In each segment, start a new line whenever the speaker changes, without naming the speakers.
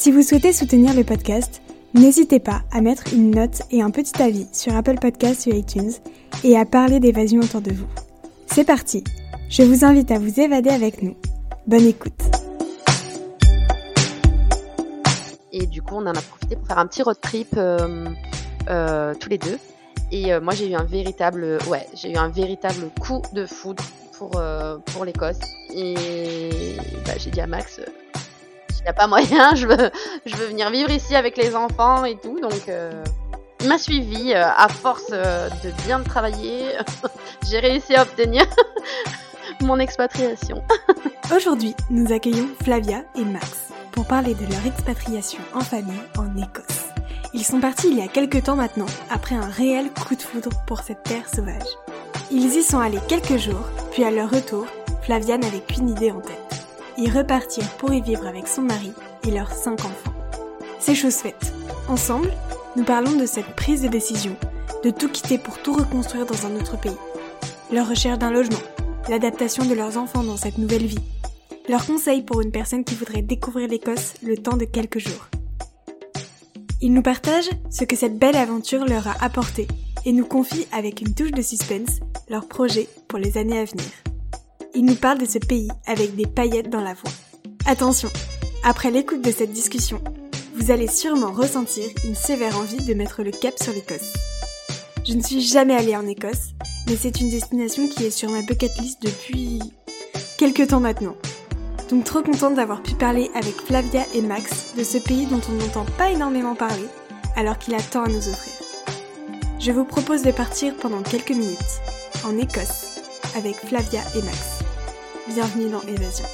Si vous souhaitez soutenir le podcast, n'hésitez pas à mettre une note et un petit avis sur Apple Podcasts ou iTunes et à parler d'évasion autour de vous. C'est parti Je vous invite à vous évader avec nous. Bonne écoute
Et du coup, on en a profité pour faire un petit road trip euh, euh, tous les deux. Et euh, moi, j'ai eu un véritable, ouais, j'ai eu un véritable coup de foudre pour pour l'Écosse. Et bah, j'ai dit à Max, il n'y a pas moyen, je veux, je veux venir vivre ici avec les enfants et tout. Donc, euh, il m'a suivi euh, à force euh, de bien travailler. J'ai réussi à obtenir mon expatriation.
Aujourd'hui, nous accueillons Flavia et Max pour parler de leur expatriation en famille en Écosse. Ils sont partis il y a quelques temps maintenant, après un réel coup de foudre pour cette terre sauvage. Ils y sont allés quelques jours, puis à leur retour, Flavia n'avait qu'une idée en tête repartir pour y vivre avec son mari et leurs cinq enfants. C'est chose faite. Ensemble, nous parlons de cette prise de décision, de tout quitter pour tout reconstruire dans un autre pays. Leur recherche d'un logement, l'adaptation de leurs enfants dans cette nouvelle vie, leurs conseils pour une personne qui voudrait découvrir l'Écosse le temps de quelques jours. Ils nous partagent ce que cette belle aventure leur a apporté et nous confient avec une touche de suspense leurs projets pour les années à venir il nous parle de ce pays avec des paillettes dans la voix. Attention, après l'écoute de cette discussion, vous allez sûrement ressentir une sévère envie de mettre le cap sur l'Écosse. Je ne suis jamais allée en Écosse, mais c'est une destination qui est sur ma bucket list depuis quelques temps maintenant. Donc trop contente d'avoir pu parler avec Flavia et Max de ce pays dont on n'entend pas énormément parler, alors qu'il a tant à nous offrir. Je vous propose de partir pendant quelques minutes en Écosse avec Flavia et Max. Bienvenue dans Évasion.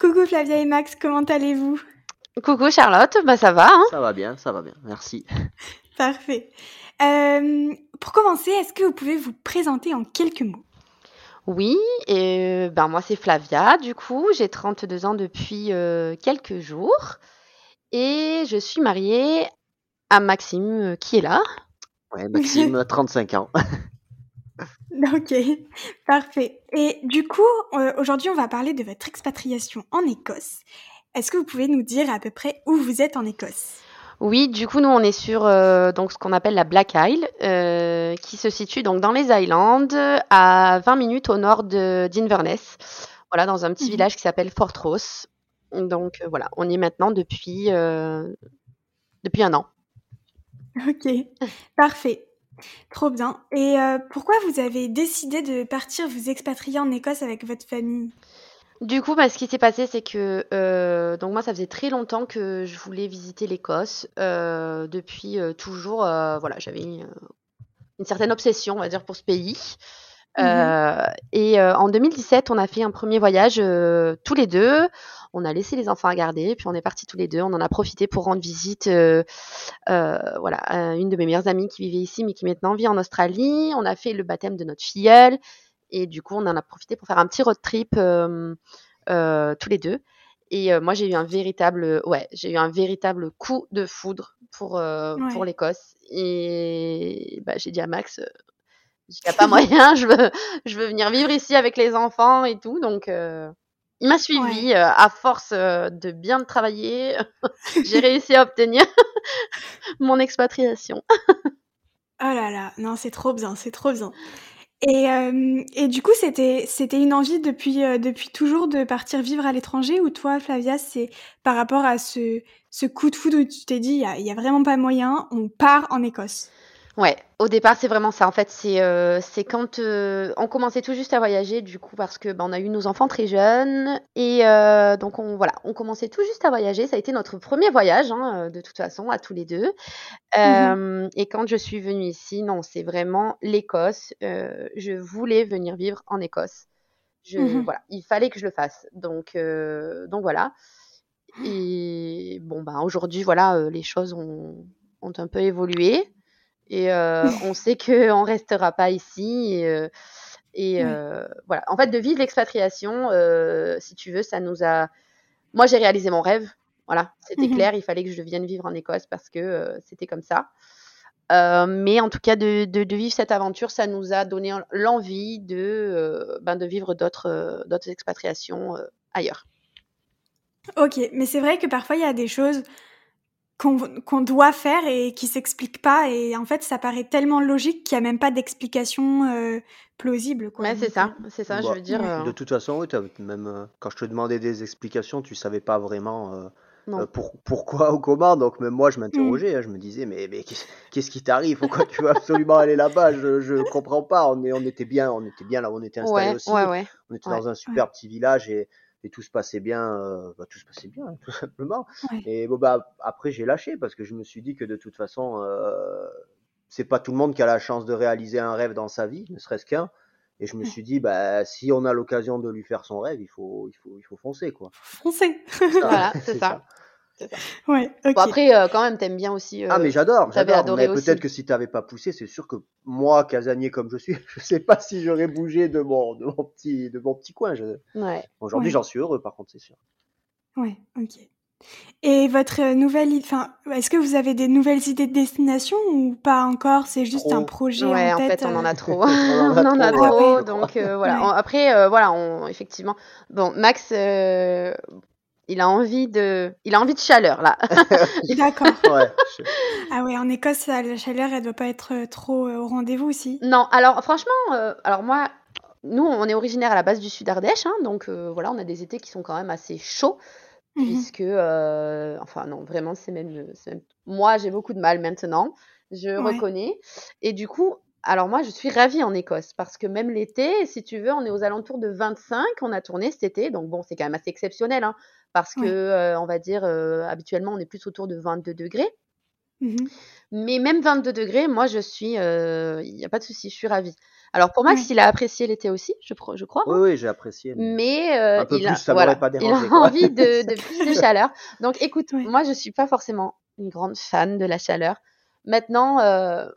Coucou Flavia et Max, comment allez-vous?
Coucou Charlotte, bah ça va. Hein
ça va bien, ça va bien, merci.
Parfait. Euh, pour commencer, est-ce que vous pouvez vous présenter en quelques mots?
Oui, et ben moi c'est Flavia, du coup, j'ai 32 ans depuis quelques jours et je suis mariée à Maxime qui est là.
Ouais, Maxime, 35 ans.
Ok, parfait. Et du coup, aujourd'hui, on va parler de votre expatriation en Écosse. Est-ce que vous pouvez nous dire à peu près où vous êtes en Écosse?
Oui, du coup, nous, on est sur euh, donc ce qu'on appelle la Black Isle, euh, qui se situe donc dans les Highlands, à 20 minutes au nord d'Inverness. Voilà, dans un petit mmh village qui s'appelle Fort Ross. Donc euh, voilà, on y est maintenant depuis, depuis un an.
Ok, parfait. Trop bien. Et pourquoi vous avez décidé de partir vous expatrier en Écosse avec votre famille?
Du coup, bah, ce qui s'est passé, c'est que euh, donc moi, ça faisait très longtemps que je voulais visiter l'Écosse. Euh, depuis euh, toujours, voilà, j'avais une, certaine obsession, on va dire, pour ce pays. Mmh et en 2017, on a fait un premier voyage tous les deux. On a laissé les enfants à garder, puis on est partis tous les deux. On en a profité pour rendre visite, voilà, à une de mes meilleures amies qui vivait ici, mais qui maintenant vit en Australie. On a fait le baptême de notre filleule. Et du coup, on en a profité pour faire un petit road trip euh, euh, tous les deux. Et euh, moi, j'ai eu un véritable, ouais, j'ai eu un véritable coup de foudre pour pour l'Écosse. Et bah, j'ai dit à Max, il n'y a pas moyen, je veux je veux venir vivre ici avec les enfants et tout. Donc il m'a suivi à force de bien travailler. j'ai réussi à obtenir mon expatriation.
oh là là, non, c'est trop bien, c'est trop bien. Et, et du coup, c'était c'était une envie depuis, depuis toujours de partir vivre à l'étranger ou toi, Flavia, c'est par rapport à ce ce coup de foudre où tu t'es dit: «Il y y a vraiment pas moyen, on part en Écosse»?
Ouais, au départ, c'est vraiment ça. En fait, c'est euh, c'est quand euh, on commençait tout juste à voyager, du coup, parce que bah, on a eu nos enfants très jeunes et euh, donc on voilà, on commençait tout juste à voyager. Ça a été notre premier voyage, hein, de toute façon, à tous les deux.
Mmh
et quand je suis venue ici, non, c'est vraiment l'Écosse. je voulais venir vivre en Écosse. Je
Mmh
voilà, il fallait que je le fasse. Donc donc voilà. Et bon, bah aujourd'hui, voilà, les choses ont ont un peu évolué. Et euh, on sait qu'on ne restera pas ici. Et, euh, et euh, voilà. En fait, de vivre l'expatriation, si tu veux, ça nous a. Moi, j'ai réalisé mon rêve. Voilà, c'était
Mmh
clair. Il fallait que je vienne vivre en Écosse parce que c'était comme ça. Euh, mais en tout cas, de, de- de vivre cette aventure, ça nous a donné en- l'envie de, euh, ben, de vivre d'autres euh, d'autres expatriations ailleurs.
OK, mais c'est vrai que parfois il y a des choses qu'on doit faire et qui s'expliquent pas et en fait, ça paraît tellement logique qu'il y a même pas d'explication, heu, plausible, quoi,
Ouais, c'est ça,
heu,
c'est ça. Je
Bah,
veux dire, euh,
de toute façon, oui, même euh, quand je te demandais des explications, tu savais pas vraiment euh, euh, pour, pourquoi ou comment. Donc même moi, je
Mmh.
m'interrogeais. hein, je me disais, mais, mais qu'est- qu'est-ce qui t'arrive? Pourquoi tu veux absolument aller là-bas? Je, je comprends pas. On est, on était bien, on était bien là où on était installé
Ouais,
aussi.
ouais, ouais.
On était
Ouais.
dans un super petit village et, et tout se passait bien. euh, bah, tout se passait bien, tout simplement.
Ouais.
Et bon bah après j'ai lâché parce que je me suis dit que de toute façon, euh, c'est pas tout le monde qui a la chance de réaliser un rêve dans sa vie, ne serait-ce qu'un. Et je me suis dit, bah, si on a l'occasion de lui faire son rêve, il faut, il faut, il faut foncer, quoi. Ça,
Voilà, c'est
c'est
ça.
ça.
Ouais.
Bon, après, euh, quand même, t'aimes bien aussi.
Ah,
euh,
mais j'adore, j'adore.
adoré
Mais peut-être que si t'avais pas poussé, c'est sûr que moi, casanier comme je suis, je sais pas si j'aurais bougé de mon, de mon petit, de mon petit coin. Je-
Ouais.
Aujourd'hui,
Ouais.
j'en suis heureux, par contre, c'est sûr.
Ouais, OK. Et votre, heu, nouvelle enfin, est-ce que vous avez des nouvelles idées de destination ou pas encore? C'est juste un
Trop.
projet
Ouais,
en
en
tête,
fait, on en a trop.
On en a trop,
Ah.
Donc, euh, voilà.
Ouais.
Après, euh, voilà, on, effectivement. Bon, Max, euh, il a envie de, il a envie de chaleur, là.
D'accord.
Ouais, je-
Ah ouais, en Écosse, la chaleur, elle doit pas être, heu, trop, heu, au rendez-vous aussi?
Non, alors, franchement, euh, alors moi, nous, on est originaire à la base du sud Ardèche, hein, donc euh, voilà, on a des étés qui sont quand même assez chauds.
Mmh
puisque, euh, enfin non, vraiment, c'est même, Moi, j'ai beaucoup de mal maintenant, je
Ouais.
reconnais. Et du coup, alors moi, je suis ravie en Écosse, parce que même l'été, si tu veux, on est aux alentours de 25, on a tourné cet été, donc bon, c'est quand même assez exceptionnel, hein, parce que,
Ouais.
euh, on va dire, euh, habituellement, on est plus autour de 22 degrés.
Mmh
Mais même 22 degrés, moi, je suis, il n'y a pas de souci, je suis ravie. Alors pour Max,
Ouais.
il a apprécié l'été aussi, je, pro- je crois.
Oui,
hein.
oui, j'ai apprécié, mais
Mais euh,
un peu
il
plus,
a,
ça m'aurait
voilà,
pas
il a
dérangé, quoi.
envie de, de plus de chaleur. Donc écoute,
Ouais.
moi je suis pas forcément une grande fan de la chaleur. Maintenant, euh,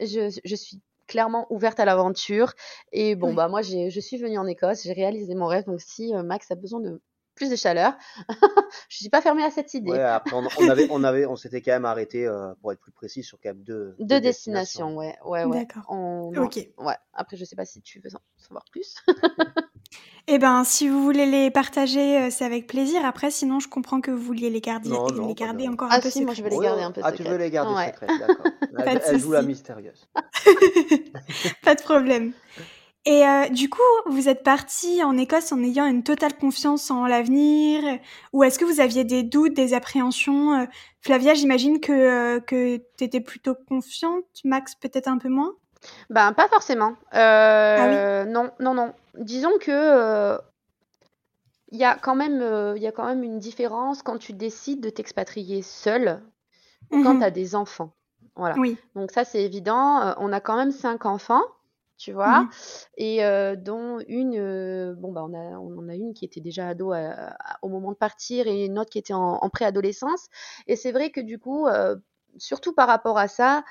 je, je suis clairement ouverte à l'aventure. Et bon,
Ouais.
bah moi j'ai, je suis venue en Écosse, j'ai réalisé mon rêve. Donc si euh, Max a besoin de plus de chaleur, je suis pas fermée à cette idée.
Ouais, après, on, on avait, on avait, on s'était quand même arrêté, euh, pour être plus précis, sur quand même deux,
Deux
deux
destinations, ouais, ouais, ouais.
D'accord.
On-
OK.
ouais. Après, je sais pas si tu veux en savoir plus.
Eh ben, si vous voulez les partager, heu, c'est avec plaisir. Après, sinon, je comprends que vous vouliez les garder
Non,
les
non, pas
garder
de-
encore
Ah
un peu
si, moi je veux les garder un peu
Ah, tu veux les garder
Ouais.
secrètes, d'accord.
Pas
Elle,
de
elle joue la mystérieuse.
Pas de problème. Et heu, du coup, vous êtes partis en Écosse en ayant une totale confiance en l'avenir? Ou est-ce que vous aviez des doutes, des appréhensions? Heu, Flavia, j'imagine que, heu, que tu étais plutôt confiante, Max peut-être un peu moins?
Ben, pas forcément.
Ah oui?
Euh, non, non, non. Disons que euh, il y a quand même, euh, il y a quand même une différence quand tu décides de t'expatrier seul ou quand
Mmh
tu as des enfants. Voilà.
Oui.
Donc ça, c'est évident. Euh, on a quand même cinq enfants, tu
Mmh
vois,
mh.
et euh, dont une, euh, bon bah on a, on en a une qui était déjà ado à- à- au moment de partir et une autre qui était en, en préadolescence. Et c'est vrai que du coup, euh, surtout par rapport à ça,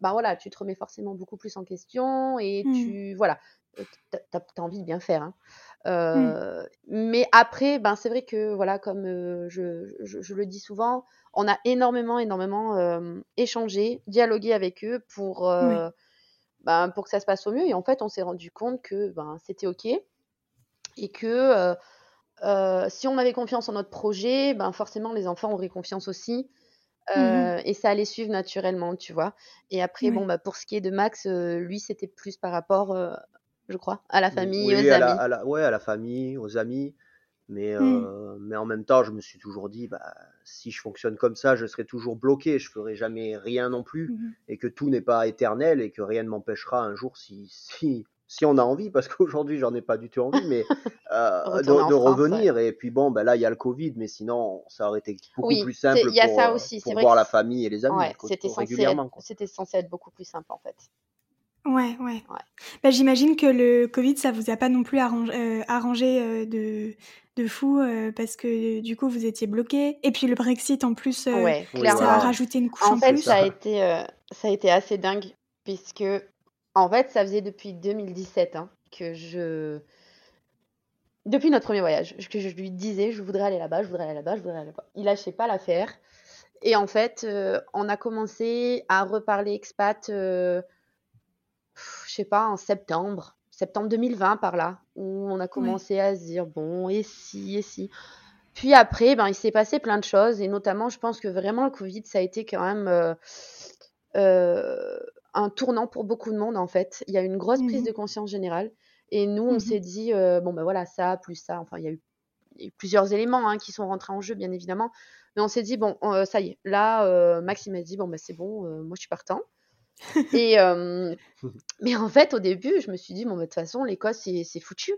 ben voilà, tu te remets forcément beaucoup plus en question et
Mmh.
tu, voilà, t'as envie de bien faire. hein.
Mmh.
Euh, mais après, ben c'est vrai que voilà, comme euh, je, je- je le dis souvent, on a énormément, énormément euh, échangé, dialogué avec eux pour,
Oui.
ben, pour que ça se passe au mieux. Et en fait, on s'est rendu compte que ben, c'était OK et que si on avait confiance en notre projet, ben, forcément, les enfants auraient confiance aussi.
Mmh
et ça allait suivre naturellement, tu vois. Et après, bon, bah, pour ce qui est de Max, euh, lui, c'était plus par rapport, euh, je crois, à la famille
Oui,
aux
à la,
amis.
à la, ouais, à la famille, aux amis. Mais,
Mmh.
euh, mais en même temps, je me suis toujours dit, bah, si je fonctionne comme ça, je serai toujours bloqué, je ferai jamais rien non plus,
Mhm.
et que tout n'est pas éternel, et que rien ne m'empêchera un jour, si, si, si on a envie, parce qu'aujourd'hui, j'en ai pas du tout envie, mais euh, de,
Retourner en
de
France, ouais.
revenir. Et puis bon, ben là, il y a le Covid, mais sinon, ça aurait été beaucoup
Oui,
plus simple
il y a
pour,
ça aussi,
pour voir
que
la famille et les amis
Ouais,
co-
c'était censé
régulièrement.
être,
Quoi.
c'était censé être beaucoup plus simple en fait.
Ouais, ouais.
Ouais.
Bah, j'imagine que le Covid, ça vous a pas non plus arrangé, euh, arrangé euh, de, de fou euh, parce que du coup, vous étiez bloqué. Et puis le Brexit, en plus,
Ouais,
ça a rajouté une couche
En
en
fait,
plus.
ça a été, ça a été assez dingue puisque, en fait, ça faisait depuis 2017 hein, que je, depuis notre premier voyage, que je lui disais, je voudrais aller là-bas, je voudrais aller là-bas, je voudrais aller là-bas. Il lâchait pas l'affaire. Et en fait, on a commencé à reparler expat, je sais pas, en septembre, septembre 2020 par là, où on a commencé à se dire, bon, et si, et si. Puis après, ben, il s'est passé plein de choses, et notamment, je pense que vraiment le Covid, ça a été quand même euh, euh, un tournant pour beaucoup de monde, en fait. Il y a eu une grosse prise
Mhm.
de conscience générale, et nous, on
Mhm.
s'est dit, euh, bon, ben voilà, ça, plus ça, enfin, il y a eu, il y a eu plusieurs éléments hein, qui sont rentrés en jeu, bien évidemment, mais on s'est dit, bon, ça y est, là, Maxime a dit, bon, ben c'est bon, moi, je suis partant. Et, euh, mais en fait, au début, je me suis dit, bon, bah, de toute façon, l'Écosse, c'est foutu.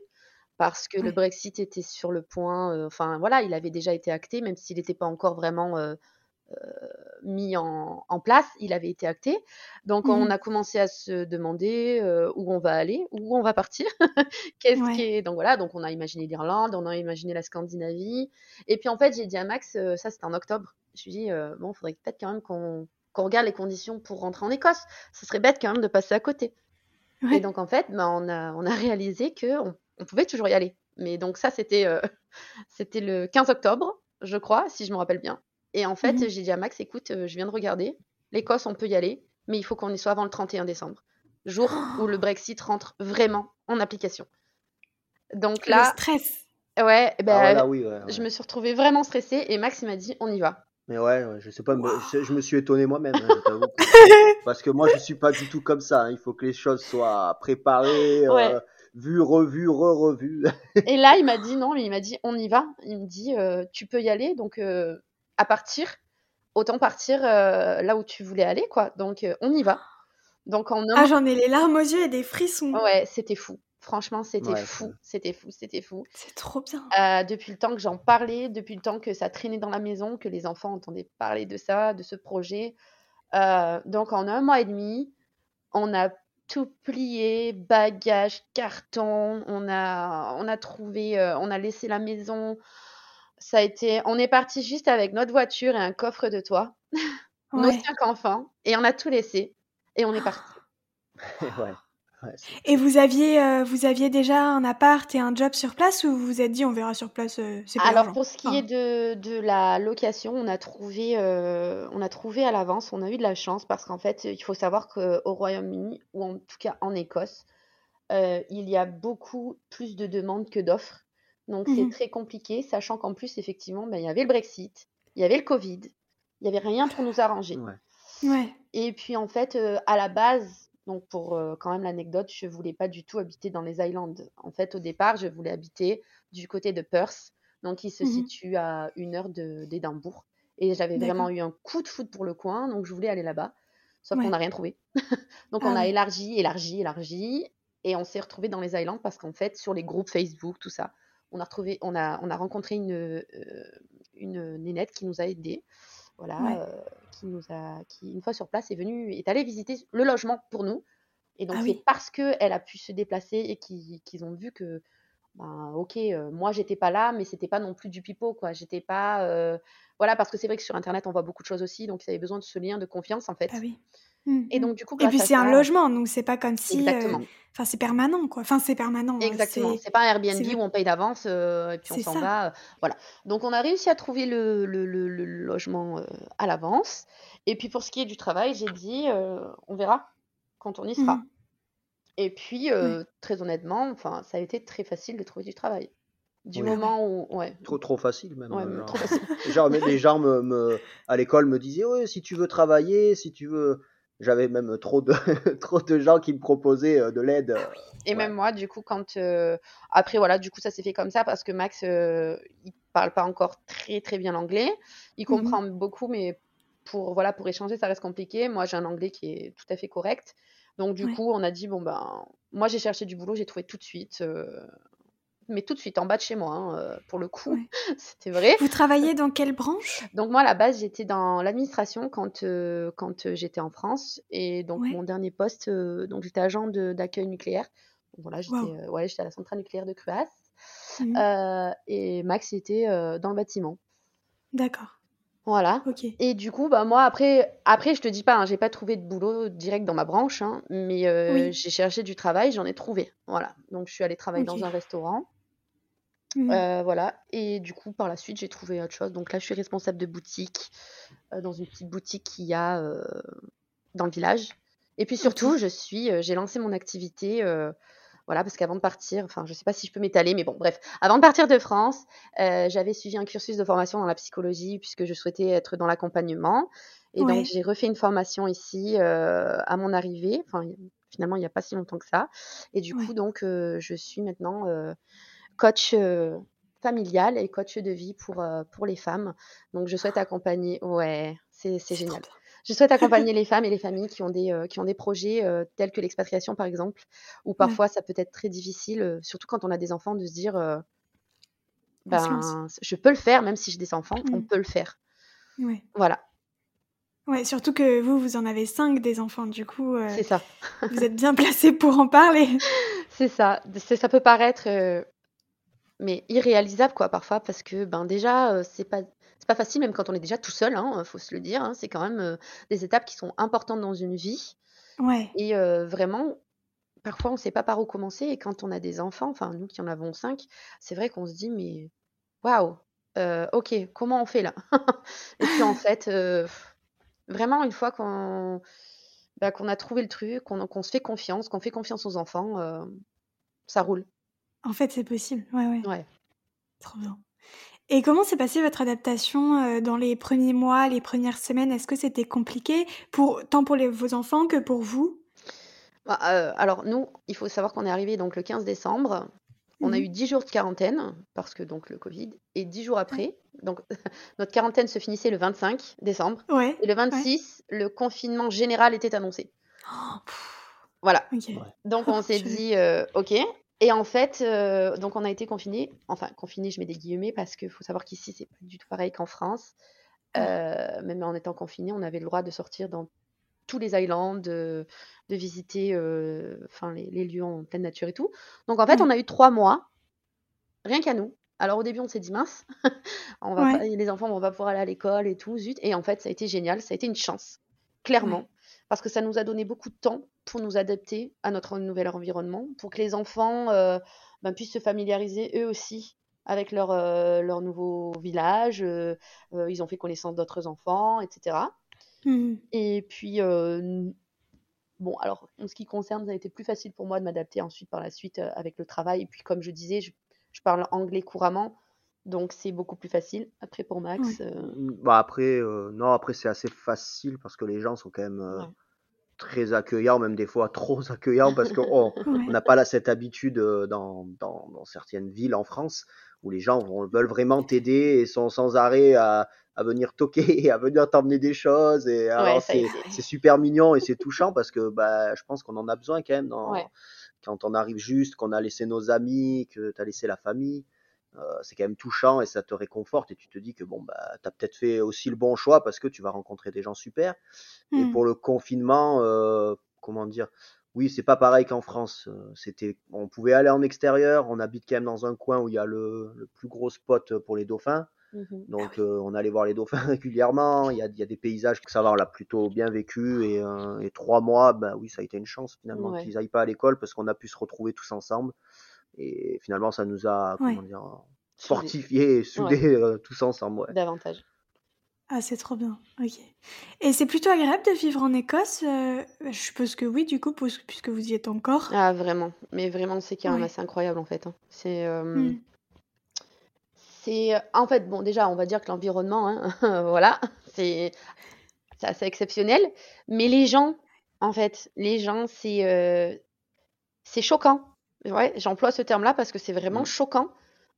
Parce que le. Brexit était sur le point, euh, enfin voilà, il avait déjà été acté, même s'il n'était pas encore vraiment euh, mis en, en place, il avait été acté. Donc on
Mhm.
a commencé à se demander où on va aller, où on va partir. Qu'est-ce qui
Ouais.
est... Donc voilà, donc on a imaginé l'Irlande, on a imaginé la Scandinavie. Et puis en fait, j'ai dit à Max, ça c'était en octobre, je lui ai dit, bon, il faudrait peut-être quand même qu'on qu'on regarde les conditions pour rentrer en Écosse. Ce serait bête quand même de passer à côté. Et donc en fait, ben, on a, on a réalisé qu'on on pouvait toujours y aller. Mais donc ça, c'était euh, c'était le 15 octobre, je crois, si je me rappelle bien. Et en fait,
Mhm.
j'ai dit à Max, écoute, euh, je viens de regarder, l'Écosse, on peut y aller, mais il faut qu'on y soit avant le 31 décembre, jour où le Brexit rentre vraiment en application. Donc
Le
là,
stress.
ouais,
Ah
ben,
ouais, là, oui, ouais,
je me suis retrouvée vraiment stressée et Max il m'a dit, on y va.
Mais ouais, ouais, je sais pas, me- je, je me suis étonné moi-même, hein, je t'avoue. Parce que moi, je suis pas du tout comme ça. hein. Il faut que les choses soient préparées,
Ouais.
euh, vues, revues, re-revues.
Et là, il m'a dit non, mais il m'a dit on y va. Il me dit euh, tu peux y aller, donc euh, à partir, autant partir euh, là où tu voulais aller, quoi. Donc euh, on y va. Donc en un
Ah, j'en ai les larmes aux yeux et des frissons.
ouais, c'était fou. Franchement, c'était
Ouais,
fou, c'était fou, c'était fou.
C'est trop bien.
Euh, depuis le temps que j'en parlais, depuis le temps que ça traînait dans la maison, que les enfants entendaient parler de ça, de ce projet. Euh, donc en un mois et demi, on a tout plié, bagages, cartons, on a, on a trouvé, euh, on a laissé la maison. Ça a été, on est parti juste avec notre voiture et un coffre de toit, nos cinq enfants, et on a tout laissé et on est parti.
ouais. Ouais,
Et vous aviez, euh, vous aviez déjà un appart et un job sur place ou vous vous êtes dit on verra sur place, euh, c'est pas
Alors pour ce qui
Enfin,
est de, de la location, on a trouvé, euh, on a trouvé à l'avance, on a eu de la chance parce qu'en fait, il faut savoir qu'au Royaume-Uni, ou en tout cas en Écosse, euh, il y a beaucoup plus de demandes que d'offres. Donc c'est
Mhm.
très compliqué, sachant qu'en plus, effectivement, ben, il y avait le Brexit, il y avait le Covid, il n'y avait rien pour nous arranger.
ouais.
Ouais.
Et puis en fait, euh, à la base, donc pour euh, quand même l'anecdote, je voulais pas du tout habiter dans les Highlands. En fait, au départ, je voulais habiter du côté de Perth, donc qui se
Mhm.
situe à une heure d'Édimbourg. Et j'avais vraiment eu un coup de foot pour le coin, donc je voulais aller là-bas. Sauf qu'on n'a rien trouvé. donc
Ah
on a
ouais.
élargi, élargi, élargi, et on s'est retrouvé dans les Highlands parce qu'en fait, sur les groupes Facebook, tout ça, on a retrouvé, on a, on a rencontré une, euh, une nénette qui nous a aidés voilà,
Ouais.
euh, qui nous a, qui une fois sur place est venue, est allée visiter le logement pour nous. Et donc
Ah
c'est
oui.
parce que elle a pu se déplacer et qu'ils ont vu que, ben, ok, euh, moi j'étais pas là, mais c'était pas non plus du pipeau, quoi. J'étais pas, euh, voilà, parce que c'est vrai que sur Internet on voit beaucoup de choses aussi, donc ils avaient besoin de ce lien de confiance en fait.
Ah oui. Mhm,
Et
mhm.
donc du coup,
Et puis c'est un logement, donc c'est pas comme si, euh,
exactement,
enfin c'est permanent quoi. Enfin c'est permanent. hein,
exactement.
c'est,
C'est pas un Airbnb où on paye d'avance euh, et puis on s'en va, euh, voilà. Donc on a réussi à trouver le, le- le- le logement euh, à l'avance. Et puis pour ce qui est du travail, j'ai dit, euh, on verra quand on y sera.
Mhm.
Et puis, très honnêtement, enfin, ça a été très facile de trouver du travail. Du
Oui.
Moment où, ouais,
Trop, trop facile même.
ouais,
euh, genre.
trop facile.
Genre, les gens me, me- à l'école me disaient, ouais, si tu veux travailler, si tu veux, j'avais même trop de, trop de gens qui me proposaient euh, de l'aide.
Ah Et même moi, du coup, quand. Après, voilà, du coup, ça s'est fait comme ça parce que Max, il parle pas encore très, très bien l'anglais. Il mmh comprend beaucoup, mais pour, voilà, pour échanger, ça reste compliqué. Moi, j'ai un anglais qui est tout à fait correct. Donc, du coup, on a dit, bon, ben, moi, j'ai cherché du boulot, j'ai trouvé tout de suite mais tout de suite en bas de chez moi, hein, euh, pour le coup, c'était vrai.
Vous travaillez dans quelle branche?
Donc moi, à la base, j'étais dans l'administration quand, euh, quand euh, j'étais en France. Et donc mon dernier poste, donc j'étais agent d'accueil nucléaire. Donc, voilà, j'étais ouais, à la centrale nucléaire de Cruas. Mmh. et Max était dans le bâtiment.
D'accord.
Voilà. Et du coup, bah, moi, après, après, je te dis pas, hein, j'ai pas trouvé de boulot direct dans ma branche, hein, mais j'ai cherché du travail, j'en ai trouvé. Voilà. Donc, je suis allée travailler dans un restaurant. Mmh. Euh, voilà. Et du coup, par la suite, j'ai trouvé autre chose. Donc là, je suis responsable de boutique euh, dans une petite boutique qu'il y a euh, dans le village. Et puis surtout, je suis, j'ai lancé mon activité. voilà, parce qu'avant de partir, enfin, je sais pas si je peux m'étaler, mais bon, bref, avant de partir de France, j'avais suivi un cursus de formation dans la psychologie puisque je souhaitais être dans l'accompagnement. Et donc, j'ai refait une formation ici à mon arrivée. Enfin, finalement, il n'y a pas si longtemps que ça. Et du coup, donc, je suis maintenant coach familial et coach de vie pour, pour les femmes. Donc, je souhaite accompagner. Ouais, c'est génial. Je souhaite accompagner les femmes et les familles qui ont des, qui ont des projets tels que l'expatriation, par exemple, où parfois ça peut être très difficile, surtout quand on a des enfants, de se dire ben, je peux le faire, même si j'ai des enfants, on mmh. peut le faire.
Ouais.
Voilà.
Ouais, surtout que vous, vous en avez cinq des enfants, du coup.
c'est ça.
vous êtes bien placé pour en parler.
c'est ça. Ça peut paraître mais irréalisable quoi parfois parce que ben déjà c'est pas c'est pas facile même quand on est déjà tout seul hein, faut se le dire hein, c'est quand même des étapes qui sont importantes dans une vie.
Ouais.
Et vraiment parfois on sait pas par où commencer et quand on a des enfants enfin nous qui en avons cinq c'est vrai qu'on se dit mais waouh ok comment on fait là? Et puis en fait vraiment une fois qu'on bah, qu'on a trouvé le truc qu'on se fait confiance qu'on fait confiance aux enfants ça roule
en fait, c'est possible. Ouais, ouais.
Ouais.
Trop bien. Et comment s'est passée votre adaptation euh, dans les premiers mois, les premières semaines? Est-ce que c'était compliqué pour tant pour les, vos enfants que pour vous?
Bah, euh, alors nous, il faut savoir qu'on est arrivé donc le 15 décembre. On a mmh eu 10 jours de quarantaine parce que donc le Covid et 10 jours après, donc notre quarantaine se finissait le 25 décembre
Ouais,
et le 26, le confinement général était annoncé.
Oh,
voilà. Donc on s'est dit euh, OK, et en fait, euh, donc on a été confinés, enfin confinés, je mets des guillemets parce qu'il faut savoir qu'ici c'est pas du tout pareil qu'en France. Euh, même en étant confinés, on avait le droit de sortir dans tous les islands, de, visiter euh, enfin les, lieux en pleine nature et tout. Donc en fait, on a eu trois mois, rien qu'à nous. Alors au début, on s'est dit mince, on va les enfants vont pas pouvoir aller à l'école et tout, zut. Et en fait, ça a été génial, ça a été une chance, clairement parce que ça nous a donné beaucoup de temps pour nous adapter à notre nouvel environnement, pour que les enfants euh, ben, puissent se familiariser eux aussi avec leur, euh, leur nouveau village. Euh, ils ont fait connaissance d'autres enfants, etc.
Mmh.
Et puis, bon, alors, en ce qui concerne, ça a été plus facile pour moi de m'adapter ensuite par la suite avec le travail. Et puis, comme je disais, je, je parle anglais couramment. Donc c'est beaucoup plus facile. Après pour Max. Euh,
mmh, bah après, euh, non, après c'est assez facile parce que les gens sont quand même euh, très accueillants, même des fois trop accueillants parce qu'on on n'a pas là cette habitude dans, dans, dans, certaines villes en France où les gens veulent vraiment t'aider et sont sans arrêt à, à venir toquer et à venir t'emmener des choses. Et c'est super mignon et c'est touchant parce que bah, je pense qu'on en a besoin quand même dans, quand on arrive juste, qu'on a laissé nos amis, que tu as laissé la famille. Euh, c'est quand même touchant et ça te réconforte et tu te dis que bon bah as peut-être fait aussi le bon choix parce que tu vas rencontrer des gens super. Et mmh. pour le confinement, euh, comment dire, oui c'est pas pareil qu'en France. Euh, c'était, on pouvait aller en extérieur, on habite quand même dans un coin où il y a le, plus gros spot pour les dauphins. Mmh Donc on allait voir les dauphins régulièrement, il y a, y a, des paysages que ça va, on l'a plutôt bien vécu et, et, trois mois, bah oui ça a été une chance finalement qu'ils aillent pas à l'école parce qu'on a pu se retrouver tous ensemble. Et finalement, ça nous a comment dire, fortifiés et soudés euh, tous ensemble.
Davantage.
Ah, c'est trop bien. Ok. Et c'est plutôt agréable de vivre en Écosse euh, Je suppose que oui, du coup, puisque vous y êtes encore.
Ah, vraiment. Mais vraiment, c'est quand même assez incroyable, en fait. Hein. C'est. Euh, mmh. C'est. En fait, bon, déjà, on va dire que l'environnement, hein, voilà, c'est assez exceptionnel. Mais les gens en fait. Les gens, c'est c'est choquant. Ouais, j'emploie ce terme-là parce que c'est vraiment mmh. choquant.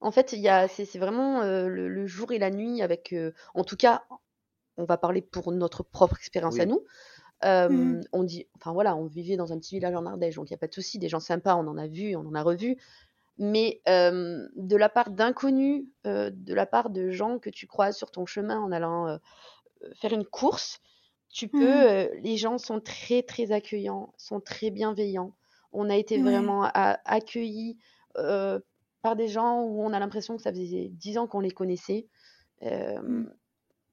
En fait, il y a, c'est vraiment le, jour et la nuit avec, en tout cas, on va parler pour notre propre expérience à nous. Mmh. On dit, enfin voilà, on vivait dans un petit village en Ardèche, donc il n'y a pas de souci, des gens sympas, on en a vu, on en a revu. Mais de la part d'inconnus, de la part de gens que tu croises sur ton chemin en allant faire une course, tu peux, mmh. les gens sont très très accueillants, sont très bienveillants. On a été vraiment accueillis par des gens où on a l'impression que ça faisait dix ans qu'on les connaissait. Mmh.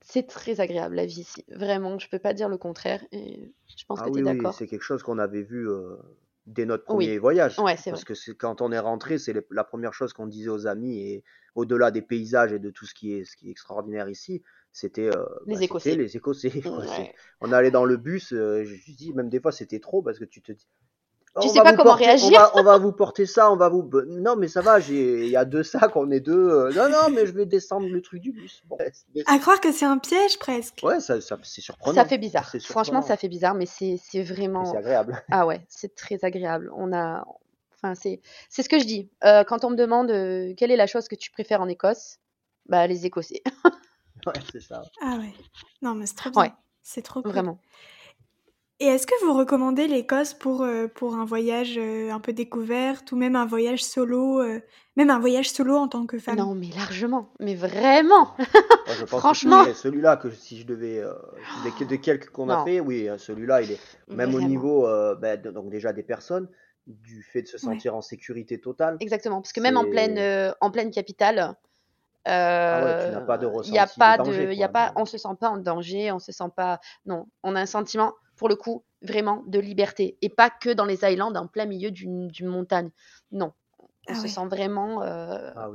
C'est très agréable la vie ici. Vraiment, je peux pas dire le contraire. Et je pense
ah
que tu
es
oui, d'accord.
c'est quelque chose qu'on avait vu dès notre premier voyage.
Ouais, c'est
Parce que quand on est rentré, c'est la première chose qu'on disait aux amis. Et au-delà des paysages et de tout ce qui est, ce qui est extraordinaire ici, c'était
les, bah, Écossais.
les Écossais. On allait dans le bus, je dis même des fois c'était trop parce que tu te dis
tu sais pas comment réagir.
On va, vous porter ça, on va vous. Non, mais ça va, il y a deux sacs, on est deux. Euh, non, non, mais je vais descendre le truc du bus.
À croire que c'est un piège presque.
Ouais, ça, c'est surprenant.
Ça fait bizarre. Franchement, ça fait bizarre, mais c'est vraiment.
C'est agréable.
Ah ouais, c'est très agréable. On a. Enfin, c'est ce que je dis. Euh, quand on me demande euh, quelle est la chose que tu préfères en Écosse, bah, les Écossais.
ouais, c'est ça.
Ah ouais. Non, mais c'est trop bien. Ouais. C'est trop cool.
Vraiment.
Et est-ce que vous recommandez l'Écosse pour, euh, pour un voyage euh, un peu découverte ou même un voyage solo, euh, même un voyage solo en tant que femme?
Non, mais largement, mais vraiment.
je pense Franchement. celui-là que si je devais, des, de quelques qu'on a fait, oui, celui-là, il est même au niveau, ben, donc déjà des personnes, du fait de se sentir en sécurité totale.
Exactement, parce que même en pleine, en pleine capitale.
Ah ouais, tu n'as pas de
Il y a pas de, y a pas, on se sent pas en danger, on se sent pas, non, on a un sentiment pour le coup, vraiment de liberté. Et pas que dans les islands, en plein milieu d'une montagne. Non. On ah se sent vraiment euh, ah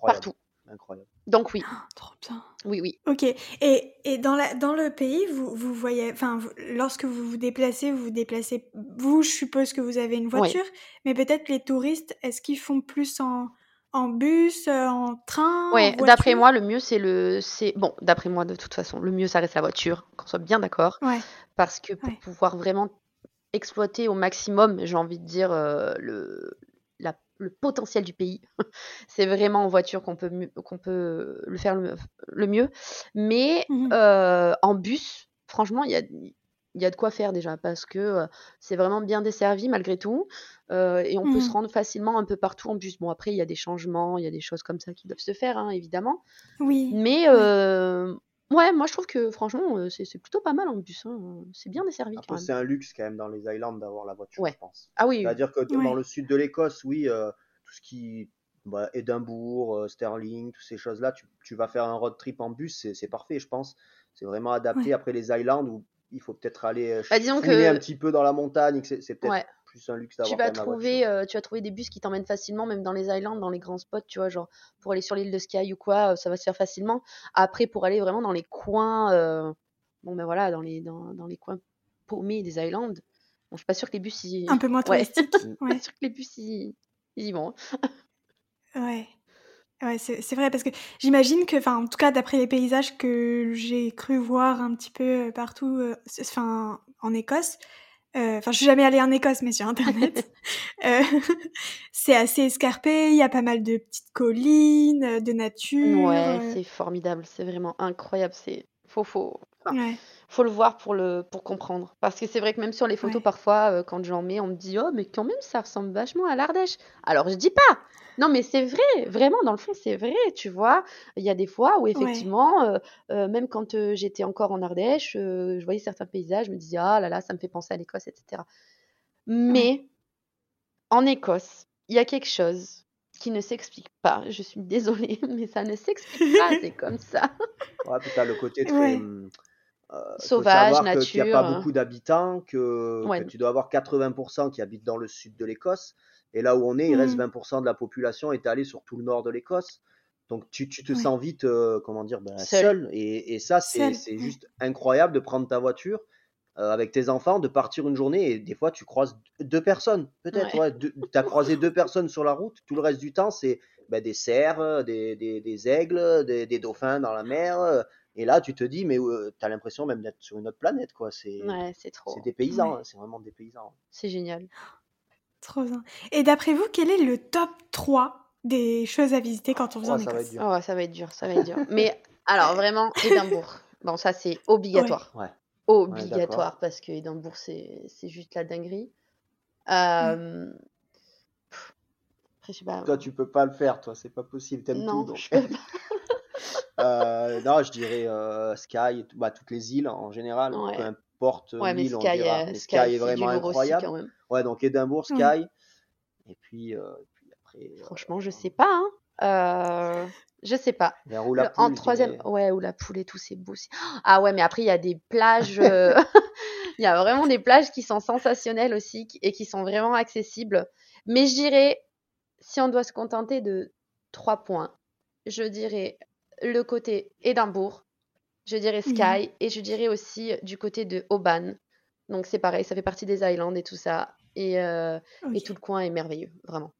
partout.
Incroyable.
Donc oui.
Oh, trop bien.
Oui, oui.
Ok. Et, et dans, la, dans le pays, vous, vous voyez, enfin, lorsque vous vous déplacez, vous vous déplacez, vous, je suppose que vous avez une voiture, mais peut-être les touristes, est-ce qu'ils font plus en, en bus, euh, en train
Ouais, d'après moi, le mieux, c'est le. c'est Bon, d'après moi, de toute façon, le mieux, ça reste la voiture, qu'on soit bien d'accord.
Ouais.
Parce que pour pouvoir vraiment exploiter au maximum, j'ai envie de dire, euh, le, la, le potentiel du pays, c'est vraiment en voiture qu'on peut, qu'on peut le faire le, mieux. Mais mmh euh, en bus, franchement, il y a il y a de quoi faire déjà parce que c'est vraiment bien desservi malgré tout et on peut se mmh. rendre facilement un peu partout en bus. Bon après il y a des changements, il y a des choses comme ça qui doivent se faire hein, évidemment.
Oui.
Mais ouais. moi je trouve que franchement c'est plutôt pas mal en bus. Hein. C'est bien desservi.
c'est un luxe quand même dans les Islands d'avoir la voiture, je pense.
Ah oui.
C'est-à-dire que dans le sud de l'Écosse, oui, tout ce qui bah, Édimbourg, Sterling, toutes ces choses-là, tu, vas faire un road trip en bus, c'est parfait, je pense. C'est vraiment adapté. Après les Islands où il faut peut-être aller euh, bah, un petit peu dans la montagne, c'est peut-être plus un luxe d'avoir
tu vas trouver euh, tu vas trouver des bus qui t'emmènent facilement même dans les islands dans les grands spots tu vois genre pour aller sur l'île de Skye ou quoi euh, ça va se faire facilement. Après pour aller vraiment dans les coins bon ben voilà dans les dans, dans, les coins paumés des islands bon, je suis pas sûre que les bus y...
un peu moins touristiques.
Ouais. pas sûre que les bus y, y vont
ouais Ouais, c'est vrai parce que j'imagine que, enfin, en tout cas, d'après les paysages que j'ai cru voir un petit peu partout, enfin, en Écosse, enfin, je suis jamais allée en Écosse, mais sur Internet, c'est assez escarpé. Il y a pas mal de petites collines, de nature.
Ouais, c'est formidable, c'est vraiment incroyable. C'est faux, faux. Faut le voir pour le pour comprendre. Parce que c'est vrai que même sur les photos, parfois, quand j'en mets, on me dit oh mais quand même ça ressemble vachement à l'Ardèche. Alors je dis pas. Non, mais c'est vrai, vraiment, dans le fond, c'est vrai, tu vois. Il y a des fois où, effectivement, euh, euh, même quand euh, j'étais encore en Ardèche, je voyais certains paysages, je me disais, ah là là, ça me fait penser à l'Écosse, etc. Mais en Écosse, il y a quelque chose qui ne s'explique pas. Je suis désolée, mais ça ne s'explique pas, c'est comme ça.
Ouais, as le côté très. Hum,
Sauvage, nature.
Qu'il n'y a pas beaucoup d'habitants, que, que, tu dois avoir 80% qui habitent dans le sud de l'Écosse. Et là où on est, il reste 20% mmh. de la population étalée sur tout le nord de l'Écosse. Donc tu, tu te sens vite, euh, comment dire, ben, seul. Et, et, ça, c'est juste incroyable de prendre ta voiture euh, avec tes enfants, de partir une journée et des fois tu croises deux personnes, peut-être. Ouais. tu as croisé deux personnes sur la route. Tout le reste du temps, c'est bah, des cerfs, des, des, aigles, des, des, dauphins dans la mer. Et là, tu te dis, mais tu as l'impression même d'être sur une autre planète, quoi. C'est
c'est trop.
C'est des paysans, hein, c'est vraiment des paysans.
C'est génial.
Trop bien. Et d'après vous, quel est le top 3 des choses à visiter quand on vient en
ça va
Écosse?
être dur.
Oh, ça va être dur, ça va être dur. Mais alors vraiment, Édimbourg. Bon, ça c'est obligatoire.
Ouais.
Obligatoire parce que Édimbourg c'est c'est juste la dinguerie. Euh, pff, Après, je sais pas.
Toi, tu peux pas le faire, toi, c'est pas possible, t'aimes
Non,
tout. Donc...
je peux pas.
Euh, non, je dirais euh, Sky, bah, toutes les îles en général,
Ouais.
peu importe
Ouais, mais
l'île, on
Sky,
dira.
euh, Sky,
Sky est vraiment
aussi
incroyable.
quand même.
Ouais, donc Édimbourg,
Ouais.
Sky. Et puis, euh, puis après, euh,
Franchement, je sais pas. Hein. Euh, je sais pas.
vers où la
en
poule, je
troisième, ouais, ou la poule et tout, c'est beau aussi. Ah ouais, mais après, il y a des plages. euh, Il y a vraiment des plages qui sont sensationnelles aussi et qui sont vraiment accessibles. Mais je dirais, si on doit se contenter de trois points, je dirais le côté Édimbourg, je dirais
Mhm.
Sky et je dirais aussi du côté de Oban. Donc c'est pareil, ça fait partie des Islands et tout ça. Et, euh, et tout le coin est merveilleux, vraiment.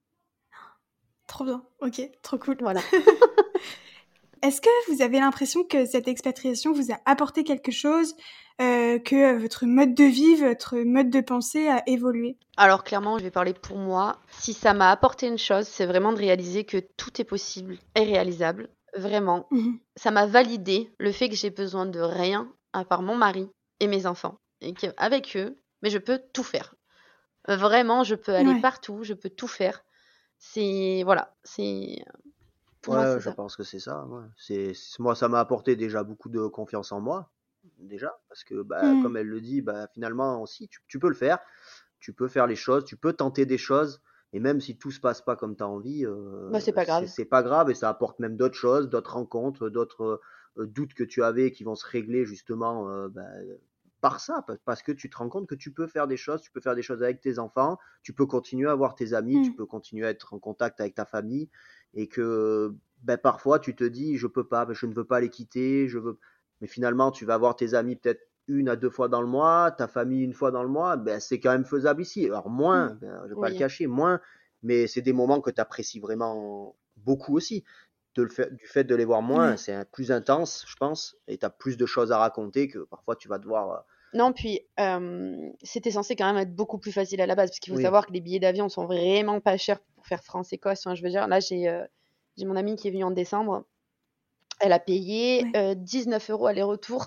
Trop bien. Ok, trop cool.
Voilà.
Est-ce que vous avez l'impression que cette expatriation vous a apporté quelque chose, euh, que votre mode de vie, votre mode de pensée a évolué?
Alors clairement, je vais parler pour moi. Si ça m'a apporté une chose, c'est vraiment de réaliser que tout est possible et réalisable. Vraiment.
Mhm.
Ça m'a validé le fait que j'ai besoin de rien à part mon mari et mes enfants. Et qu'avec eux, mais je peux tout faire. Vraiment, je peux aller
Ouais.
partout, je peux tout faire. C'est... Voilà, c'est... Pour
Ouais,
moi,
je
ça.
pense que c'est ça. ouais. C'est, moi, ça m'a apporté déjà beaucoup de confiance en moi, déjà, parce que, bah,
Mm.
comme elle le dit, bah, finalement aussi, tu, tu peux le faire. Tu peux faire les choses, tu peux tenter des choses, et même si tout se passe pas comme tu as envie, euh,
Bah, c'est pas grave.
c'est pas grave, et ça apporte même d'autres choses, d'autres rencontres, d'autres euh, doutes que tu avais qui vont se régler justement euh, bah, par ça, pa- parce que tu te rends compte que tu peux faire des choses, tu peux faire des choses avec tes enfants, tu peux continuer à voir tes amis, tu
Mm.
peux continuer à être en contact avec ta famille, et que ben, parfois tu te dis je peux pas, je ne veux pas les quitter, je veux. Mais finalement, tu vas voir tes amis peut-être une à deux fois dans le mois, ta famille une fois dans le mois, ben, c'est quand même faisable ici. Alors moins,
Mm.
ben, je vais pas le cacher, moins, mais c'est des moments que tu apprécies vraiment beaucoup aussi. De le fait, du fait de les voir moins, c'est plus intense, je pense, et tu as plus de choses à raconter que parfois tu vas devoir. euh,
Non, puis euh, c'était censé quand même être beaucoup plus facile à la base, parce qu'il faut
Oui.
savoir que les billets d'avion sont vraiment pas chers pour faire France-Écosse. Enfin, je veux dire, là, j'ai euh, j'ai mon amie qui est venue en décembre. Elle a payé
Ouais.
euh, 19 euros aller-retour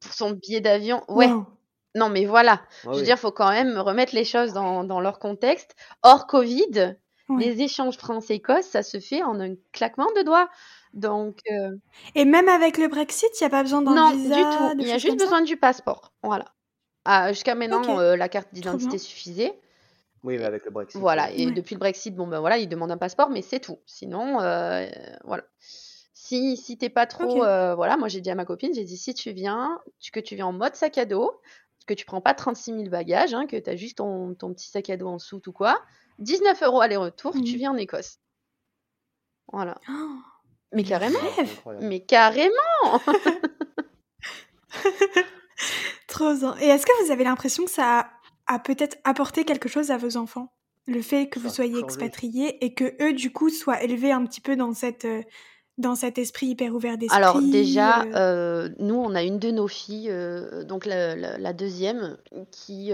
pour son billet d'avion. Ouais,
Wow.
non, mais voilà.
ah
Je veux
oui.
dire, faut quand même remettre les choses dans, dans leur contexte. Hors Covid,
Ouais.
les échanges France-Écosse, ça se fait en un claquement de doigts. Donc, euh,
Et même avec le Brexit, il n'y a pas besoin d'un
non,
visa,
du tout. Il y a juste besoin du passeport. Voilà. Ah, Jusqu'à maintenant, euh, la carte d'identité suffisait.
Oui, mais avec le Brexit.
Voilà. Et
Ouais.
depuis le Brexit, bon, ben voilà, ils demandent un passeport, mais c'est tout. Sinon, euh, voilà. Si, si t'es pas trop. Euh, voilà, moi j'ai dit à ma copine, j'ai dit si tu viens, tu- que tu viens en mode sac à dos, que tu prends pas 36 000 bagages, hein, que tu as juste ton, ton petit sac à dos en soute ou quoi, 19 euros aller-retour, tu viens en Écosse. Voilà.
Oh,
Mais carrément. Mais carrément
Trop bien. Et est-ce que vous avez l'impression que ça a, a peut-être apporté quelque chose à vos enfants? Le fait que
Ça
vous soyez
changé.
expatriés et que eux, du coup, soient élevés un petit peu dans cette, euh, dans cet esprit hyper ouvert
Alors
d'esprit
déjà,
euh,
euh, nous, on a une de nos filles, euh, donc la, la- la deuxième, qui,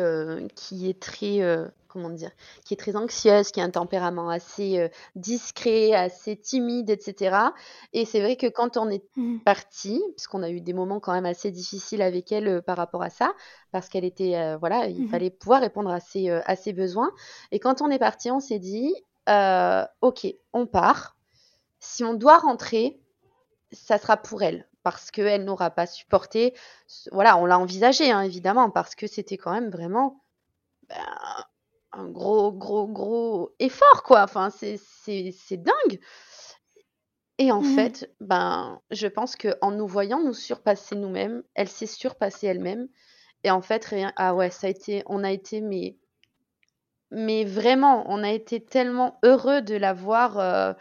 qui est très, comment dire, qui est très anxieuse, qui a un tempérament assez discret, assez timide, etc. Et c'est vrai que quand on est
mhm.
parti, parce qu'on a eu des moments quand même assez difficiles avec elle par rapport à ça, parce qu'elle était, voilà, il
Mhm.
fallait pouvoir répondre à ses, à ses besoins. Et quand on est parti, on s'est dit, ok, on part. Si on doit rentrer, ça sera pour elle, parce qu'elle n'aura pas supporté. Voilà, on l'a envisagé, hein, évidemment, parce que c'était quand même vraiment ben, un gros, gros, gros effort, quoi. Enfin, c'est dingue. Et en
Mhm.
fait, ben, je pense qu'en nous voyant nous surpasser nous-mêmes, elle s'est surpassée elle-même. Et en fait, rien. Ah ouais, ça a été. On a été, mais. Mais vraiment, on a été tellement heureux de la voir. euh,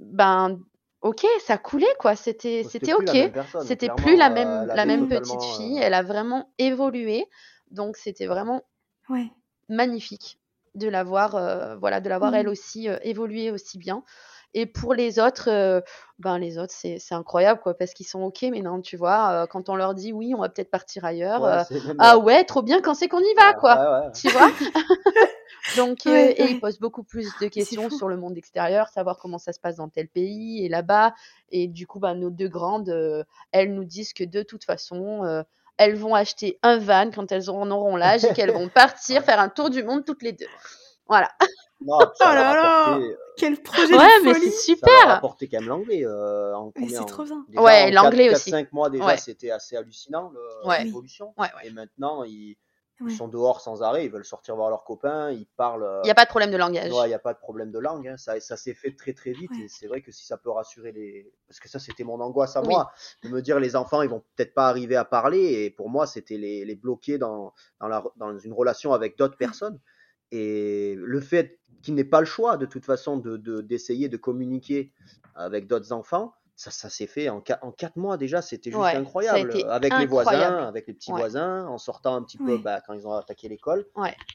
ben, ok, ça coulait, quoi. C'était c'était
plus la
ok.
même personne,
C'était plus la
euh,
même,
elle
la même petite fille.
euh,
Elle a vraiment évolué. Donc, c'était vraiment
Ouais.
magnifique de la voir, euh, voilà, de la voir elle
Mhm.
aussi euh, évoluer aussi bien. Et pour les autres, ben les autres, c'est incroyable, quoi, parce qu'ils sont OK, mais non, tu vois, quand on leur dit oui, on va peut-être partir ailleurs. ah ouais, trop bien, quand c'est qu'on y va, quoi. Tu vois? Donc, et ils posent beaucoup plus de questions sur le monde extérieur, savoir comment ça se passe dans tel pays et là-bas. Et du coup, ben, nos deux grandes, elles nous disent que de toute façon, elles vont acheter un van quand elles en auront l'âge et qu'elles vont partir faire un tour du monde toutes les deux. Voilà.
Non, oh là là euh, Quel projet
ouais,
de
mais c'est super Ça
a apporté quand même l'anglais. Euh,
c'est trop bien.
ouais, l'anglais aussi.
5 mois déjà, c'était assez hallucinant, l'évolution. Ouais. Et maintenant, ils, sont dehors sans arrêt, ils veulent sortir voir leurs copains, ils parlent...
Euh, il n'y a pas de problème de langage.
Ouais, il n'y a pas de problème de langue. Hein. Ça, ça s'est fait très très vite. Et c'est vrai que si ça peut rassurer les... Parce que ça, c'était mon angoisse à moi, de me dire les enfants, ils vont peut-être pas arriver à parler. Et pour moi, c'était les, les bloquer dans, dans, la, dans une relation avec d'autres personnes. Et le fait qu'il n'ait pas le choix, de toute façon, d'essayer de, d'essayer de, communiquer avec d'autres enfants, ça, ça s'est fait en, en, quatre mois déjà, c'était juste incroyable. Avec les voisins, avec les petits voisins, en sortant un petit peu bah, quand ils ont attaqué l'école.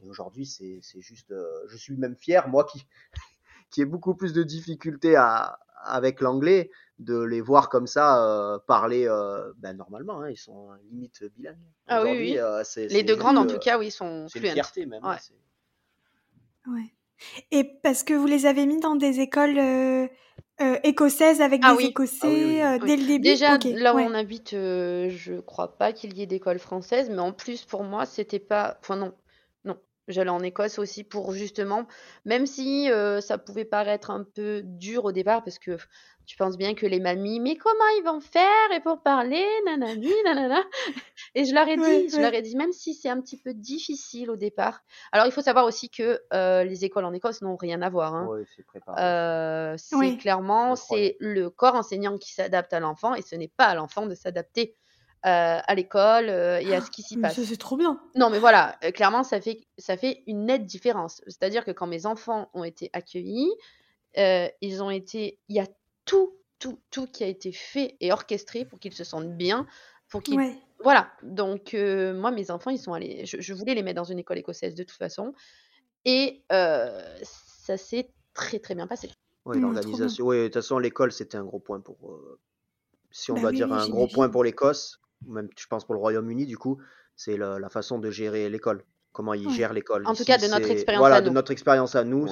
Aujourd'hui, c'est juste. Euh, je suis même fier, moi qui, qui ai beaucoup plus de difficultés à, avec l'anglais, de les voir comme ça euh, parler euh, ben, normalement. Hein, ils sont limite bilingues.
Ah oui, oui. les deux grandes, en tout cas, oui, sont
C'est une fierté même. Hein,
Ouais. Et parce que vous les avez mis dans des écoles euh, euh, écossaises avec ah des Écossais ah euh, dès le début?
Déjà, là où on habite, je crois pas qu'il y ait d'école française, mais en plus, pour moi, c'était pas. Enfin, non. J'allais en Écosse aussi pour justement, même si ça pouvait paraître un peu dur au départ, parce que tu penses bien que les mamies, mais comment ils vont faire et pour parler, nanani, nanana. Et je leur ai dit, je leur ai dit, même si c'est un petit peu difficile au départ. Alors il faut savoir aussi que euh, les écoles en Écosse n'ont rien à voir. Hein. Euh, c'est clairement c'est le corps enseignant qui s'adapte à l'enfant et ce n'est pas à l'enfant de s'adapter euh, à l'école et à ce qui s'y passe.
c'est trop bien.
Non, mais voilà, clairement, ça fait, ça fait une nette différence. C'est-à-dire que quand mes enfants ont été accueillis, ils ont été, il y a tout, tout, tout qui a été fait et orchestré pour qu'ils se sentent bien, pour qu'ils... Voilà, donc euh, moi, mes enfants, ils sont allés... Je, voulais les mettre dans une école écossaise de toute façon, et euh, ça s'est très, très bien passé.
Oui, mmh, l'organisation. Oui, de toute façon, l'école, c'était un gros point pour... Euh, si on bah va dire un gros point pour l'Écosse, même je pense pour le Royaume-Uni, du coup, c'est la façon de gérer l'école comment ils gèrent l'école.
En tout cas, de notre expérience
voilà,
à nous.
de notre expérience à nous,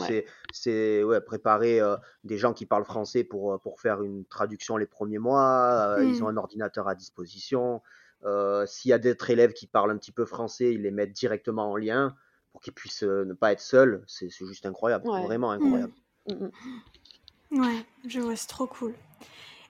c'est ouais, préparer euh, des gens qui parlent français pour, euh, pour faire une traduction les premiers mois. Euh, ils ont hmm. un ordinateur à disposition. S'il y a d'autres élèves qui parlent un petit peu français, ils les mettent directement en lien pour qu'ils puissent ne pas être seuls. C'est juste incroyable, vraiment incroyable.
Hmm. Hmm, ouais, je vois, c'est trop cool.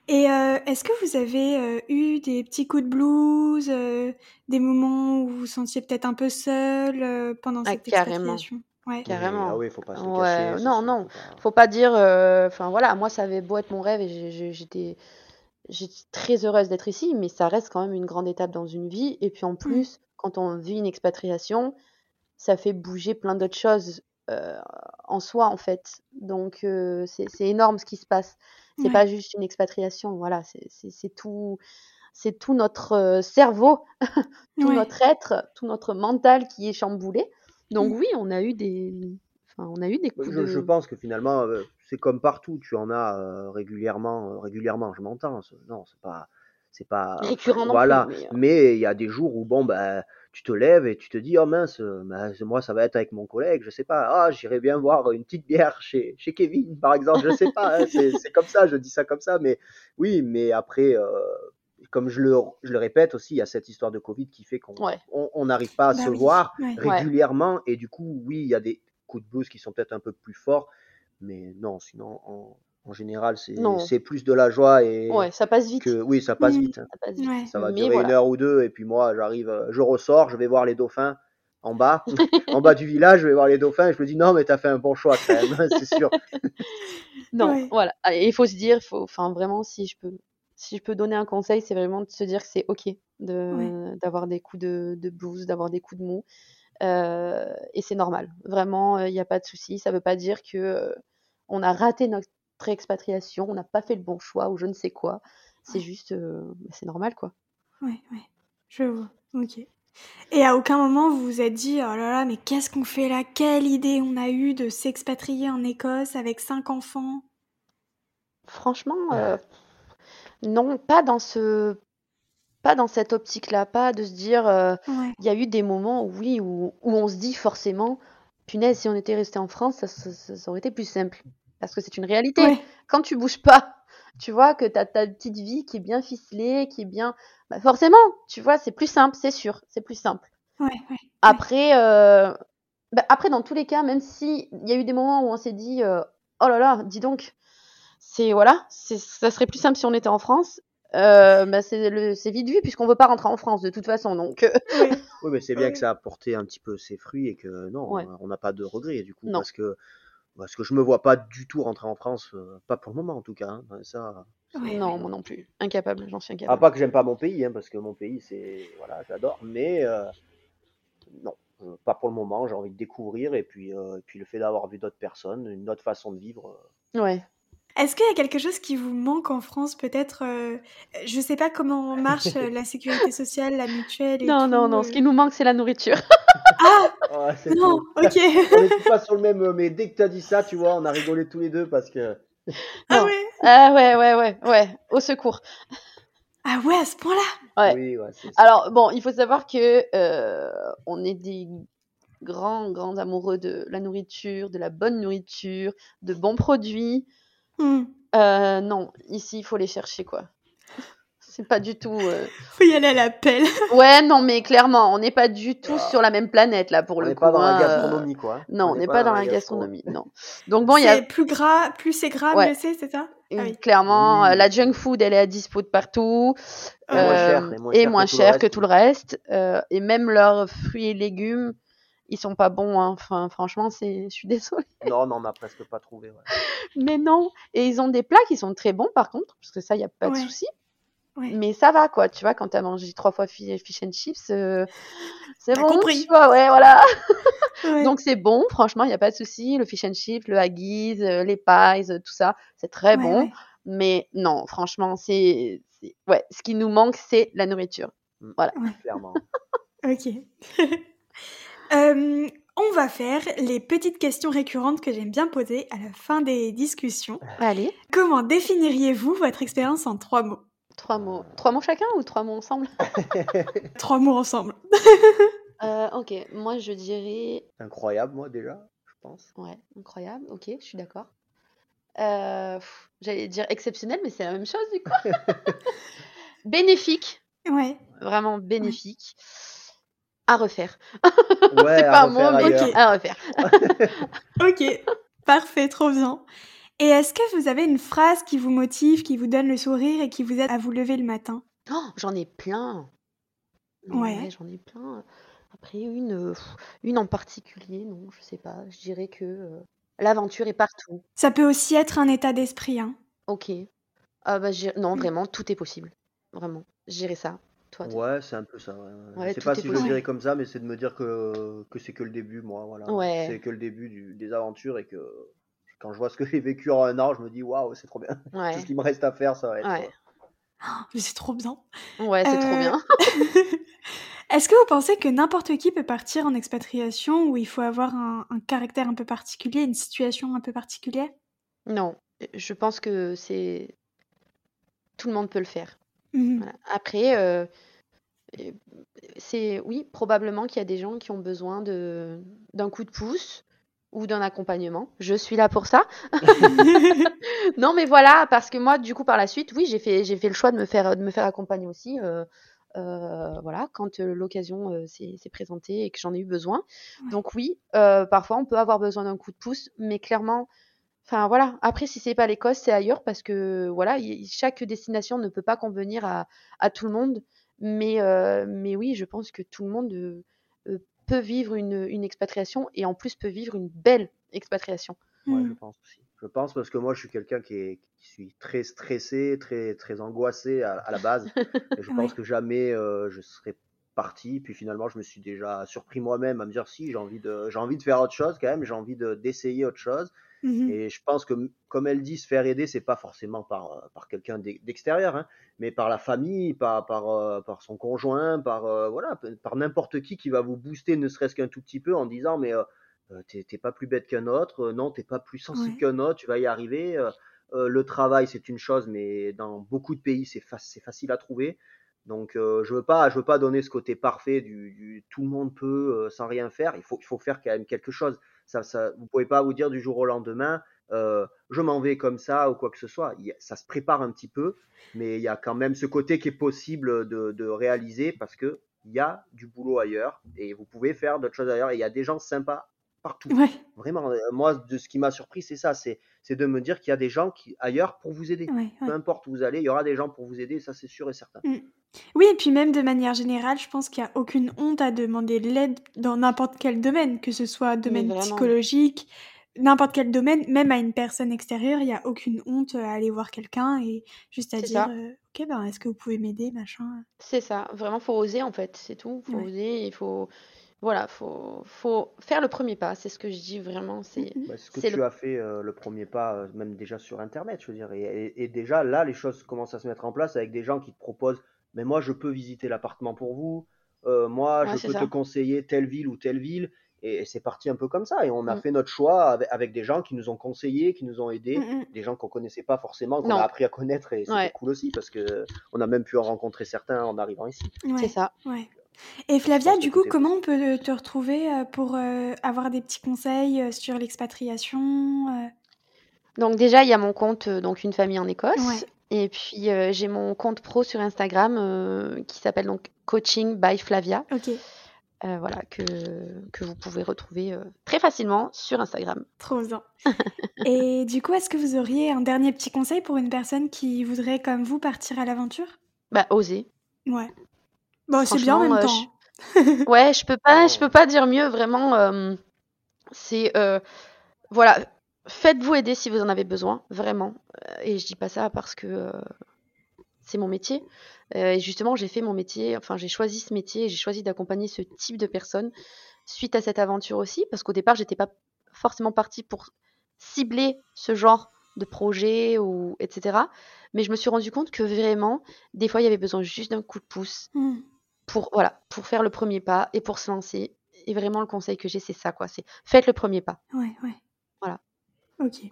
Et euh, est-ce que vous avez euh, eu des petits coups de blues, euh, des moments où vous vous sentiez peut-être un peu seul pendant ah, cette
carrément.
expatriation?
Ouais. Carrément.
Ah oui, faut pas se cacher.
non, non, faut pas dire. Enfin voilà, moi ça avait beau être mon rêve et j'étais j'étais très heureuse d'être ici, mais ça reste quand même une grande étape dans une vie. Et puis en mmh. plus, quand on vit une expatriation, ça fait bouger plein d'autres choses en soi en fait. Donc c'est énorme ce qui se passe. C'est pas juste une expatriation, voilà, c'est tout, c'est tout notre cerveau, tout notre être, tout notre mental qui est chamboulé. Donc mmh. oui, on a eu des, enfin, on a eu des
coups je, de... je pense que finalement, c'est comme partout, tu en as régulièrement, régulièrement. Je m'entends. Non, c'est pas, c'est pas
récurrent
voilà.
plus,
mais il y a des jours où bon ben tu te lèves et tu te dis, oh mince, ben, moi ça va être avec mon collègue, je sais pas, ah, j'irai bien voir une petite bière chez, chez Kevin, par exemple, je sais pas, hein, c'est comme ça, je dis ça comme ça, mais oui, mais après, euh, comme je le, je le répète aussi, il y a cette histoire de Covid qui fait qu'on on n'arrive pas à bah se voir régulièrement, et du coup, oui, il y a des coups de blues qui sont peut-être un peu plus forts, mais non, sinon, on, en général, c'est plus de la joie et
ouais, ça passe vite.
Que, oui, ça passe vite. Ça, va durer une heure ou deux et puis moi, j'arrive, euh, je ressors, je vais voir les dauphins en bas, en bas du village, je vais voir les dauphins et je me dis non, mais t'as fait un bon choix quand même, c'est sûr.
non, voilà. Il faut se dire, faut, enfin vraiment, si je peux, si je peux donner un conseil, c'est vraiment de se dire que c'est ok de d'avoir des coups de, de blues, d'avoir des coups de mou. Euh, et c'est normal. Vraiment, il n'y a pas de souci. Ça ne veut pas dire que euh, on a raté notre expatriation on n'a pas fait le bon choix ou je ne sais quoi. C'est juste, euh, c'est normal quoi.
Ouais, ouais, je vois. Ok. Et à aucun moment vous vous êtes dit, oh là là, mais qu'est-ce qu'on fait là? Quelle idée on a eu de s'expatrier en Écosse avec cinq enfants?
Franchement, euh, non, pas dans ce pas dans cette optique-là, pas de se dire, euh, il y a eu des moments, oui, où, où on se dit forcément, punaise, si on était resté en France, ça, ça, aurait été plus simple. Parce que c'est une réalité. Quand tu bouges pas, tu vois que tu as ta petite vie qui est bien ficelée, qui est bien. Bah, forcément, tu vois, c'est plus simple, c'est sûr, c'est plus simple. après, euh, bah, après, dans tous les cas, même s'il y a eu des moments où on s'est dit, euh, oh là là, dis donc, c'est voilà, ça serait plus simple si on était en France. Euh, bah c'est vite vu puisqu'on veut pas rentrer en France de toute façon donc.
Oui. mais c'est bien que ça a porté un petit peu ses fruits et que non, on n'a pas de regrets du coup parce que parce que je me vois pas du tout rentrer en France, pas pour le moment en tout cas. Hein. Ça.
Non, moi non plus, incapable, j'en suis
ah, incapable. Ah pas que j'aime pas mon pays, hein, parce que mon pays c'est voilà, j'adore, mais non, pas pour le moment. J'ai envie de découvrir et puis et puis le fait d'avoir vu d'autres personnes, une autre façon de vivre.
Ouais.
Est-ce qu'il y a quelque chose qui vous manque en France peut-être euh, Je ne sais pas comment marche euh, la sécurité sociale, la mutuelle et
Non, non, non. Ce euh. qui nous manque, c'est la nourriture.
ah Non, ok.
on n'est pas sur le même... Mais dès que tu as dit ça, tu vois, on a rigolé tous les deux parce que...
ah ouais
Ah ouais, ouais, ouais, ouais. Au secours.
Ah ouais, à ce point-là?
Ouais. Oui, ouais Alors, bon, il faut savoir que on est des grands, grands amoureux de la nourriture, de la bonne nourriture, de bons produits. Hmm. Euh, non, ici, il faut les chercher, quoi. C'est pas du tout. Euh...
Faut y aller à l'appel.
ouais, non, mais clairement, on n'est pas du tout ah. sur la même planète là pour
on
le
coup. On n'est pas dans la hein, gastronomie, quoi.
Non, on n'est pas, dans, la gastronomie, non. Donc
bon, il y a. plus gras, plus c'est gras, mieux c'est, c'est ça?
Ah Clairement, euh, la junk food, elle est à dispo de partout.
Euh,
et moins cher, que, tout le reste. et même leurs fruits et légumes, ils sont pas bons. Hein. Enfin, franchement, c'est, je suis désolée.
Non, on a presque pas trouvé. Ouais.
Mais non. Et ils ont des plats qui sont très bons, par contre, parce que ça, il y a pas de souci. Mais ça va, quoi. Tu vois, quand tu as mangé trois fois fish and chips, euh, c'est bon.
compris.
Tu vois, ouais, voilà. Donc c'est bon, franchement, il n'y a pas de souci. Le fish and chips, le haggis, euh, les pies, euh, tout ça, c'est très bon. Mais non, franchement, c'est, ouais, ce qui nous manque, c'est la nourriture. Mm. Voilà.
Clairement.
ok. Euh, on va faire les petites questions récurrentes que j'aime bien poser à la fin des discussions.
Allez.
Comment définiriez-vous votre expérience en trois mots?
Trois mots. Trois mots chacun ou trois mots ensemble?
Trois mots ensemble.
Euh, ok, moi je dirais.
Incroyable, moi déjà, je pense.
Ouais, incroyable, ok, je suis d'accord. Euh, j'allais dire exceptionnel, mais c'est la même chose du coup. bénéfique.
Ouais.
Vraiment bénéfique à refaire.
Ouais, c'est pas un mot, mais
à refaire.
ok, parfait, trop bien. Et est-ce que vous avez une phrase qui vous motive, qui vous donne le sourire et qui vous aide à vous lever le matin?
Oh, J'en ai plein. Ouais. j'en ai plein. Après, une, une en particulier, non, je sais pas. Je dirais que euh, l'aventure est partout.
Ça peut aussi être un état d'esprit. Hein.
Ok. Ah bah, non, vraiment, tout est possible. Vraiment, gérer ça.
Ouais, c'est un peu ça. Ouais. pas si je le dirais comme ça, mais c'est de me dire que, que c'est que le début, moi. Voilà. C'est que le début du- des aventures et que quand je vois ce que j'ai vécu en un an, je me dis waouh, c'est trop bien. Tout ce qui me reste à faire, ça va être.
Ouais.
mais c'est trop bien.
Ouais, c'est trop bien.
Est-ce que vous pensez que n'importe qui peut partir en expatriation où il faut avoir un, un caractère un peu particulier, une situation un peu particulière?
Non, je pense que c'est tout le monde peut le faire.
Mmh
Après, euh, c'est oui, probablement qu'il y a des gens qui ont besoin de d'un coup de pouce ou d'un accompagnement. Je suis là pour ça. Non, mais voilà, parce que moi, du coup, par la suite, oui, j'ai fait j'ai fait le choix de me faire de me faire accompagner aussi, euh, euh, voilà, quand, l'occasion, s'est présentée et que j'en ai eu besoin. Donc oui, parfois, on peut avoir besoin d'un coup de pouce, mais clairement Enfin voilà, après si c'est pas l'Écosse, c'est ailleurs parce que voilà, chaque destination ne peut pas convenir à, à tout le monde. Mais, euh, mais oui, je pense que tout le monde euh, euh, peut vivre une, une, expatriation et en plus peut vivre une belle expatriation.
Ouais, je mmh. pense aussi. Je pense parce que moi, je suis quelqu'un qui, est, qui suis très stressé, très, très angoissé à, la base. et je pense que jamais je serais parti. Puis finalement, je me suis déjà surpris moi-même à me dire si j'ai envie de, j'ai envie de faire autre chose quand même, j'ai envie d'essayer autre chose. Mmh et je pense que, comme elle dit, se faire aider, c'est pas forcément par, euh, par quelqu'un d'extérieur, hein, mais par la famille, par, par, euh, par son conjoint, par, euh, voilà, par n'importe qui qui va vous booster, ne serait-ce qu'un tout petit peu, en disant Mais t'es pas plus bête qu'un autre, non, t'es pas plus sensible qu'un autre, tu vas y arriver. le travail, c'est une chose, mais dans beaucoup de pays, c'est facile à trouver. Donc, je veux pas, je veux pas donner ce côté parfait du, tout le monde peut sans rien faire. Il faut, il faut faire quand même quelque chose. Ça, ça, vous pouvez pas vous dire du jour au lendemain, je m'en vais comme ça ou quoi que ce soit. ça se prépare un petit peu, mais il y a quand même ce côté qui est possible de, de réaliser parce que il y a du boulot ailleurs et vous pouvez faire d'autres choses ailleurs et il y a des gens sympas partout. Vraiment, euh, moi, de ce qui m'a surpris, c'est ça, c'est, de me dire qu'il y a des gens qui ailleurs pour vous aider. Peu importe où vous allez, il y aura des gens pour vous aider, ça c'est sûr et certain. Mm.
Oui, et puis même de manière générale, je pense qu'il n'y a aucune honte à demander de l'aide dans n'importe quel domaine, que ce soit domaine psychologique, n'importe quel domaine, même à une personne extérieure, il n'y a aucune honte à aller voir quelqu'un et juste à dire euh, Ok, ben, est-ce que vous pouvez m'aider machin?
C'est ça, vraiment, faut oser en fait, c'est tout. Faut oser, il faut voilà, faut, faut faire le premier pas. C'est ce que je dis vraiment. C'est
bah, ce que tu as fait euh, le premier pas, euh, même déjà sur Internet, je veux dire. Et, déjà là, les choses commencent à se mettre en place avec des gens qui te proposent. Mais moi, je peux visiter l'appartement pour vous. Euh, moi, je peux te conseiller telle ville ou telle ville. Et, c'est parti un peu comme ça. Et on a mm. fait notre choix avec, des gens qui nous ont conseillé, qui nous ont aidés, mm, mm. des gens qu'on connaissait pas forcément, qu'on a appris à connaître. Et c'était cool aussi parce que on a même pu en rencontrer certains en arrivant ici.
C'est ça.
Et Flavia, du coup, comment on peut te retrouver euh, pour euh, avoir des petits conseils sur l'expatriation
Donc déjà, il y a mon compte donc une famille en Écosse. Et puis j'ai mon compte pro sur Instagram qui s'appelle donc Coaching by Flavia.
Ok.
voilà, que, que vous pouvez retrouver très facilement sur Instagram.
Trop bien. Et du coup, est-ce que vous auriez un dernier petit conseil pour une personne qui voudrait, comme vous, partir à l'aventure?
Bah, oser.
Ouais. Bon, c'est bien en même euh, temps.
Je... ouais, je peux pas, je peux pas dire mieux. Vraiment, euh, c'est euh, voilà, faites-vous aider si vous en avez besoin, vraiment. Et je dis pas ça parce que c'est mon métier. et justement, j'ai fait mon métier, enfin, j'ai choisi ce métier, j'ai choisi d'accompagner ce type de personnes suite à cette aventure aussi, parce qu'au départ, j'étais pas forcément partie pour cibler ce genre de projet ou etc. Mais je me suis rendu compte que vraiment, des fois, il y avait besoin juste d'un coup de pouce. Mmh pour voilà, pour faire le premier pas et pour se lancer. Et vraiment le conseil que j'ai c'est ça quoi, c'est faites le premier pas.
Ouais, ouais.
Voilà.
OK.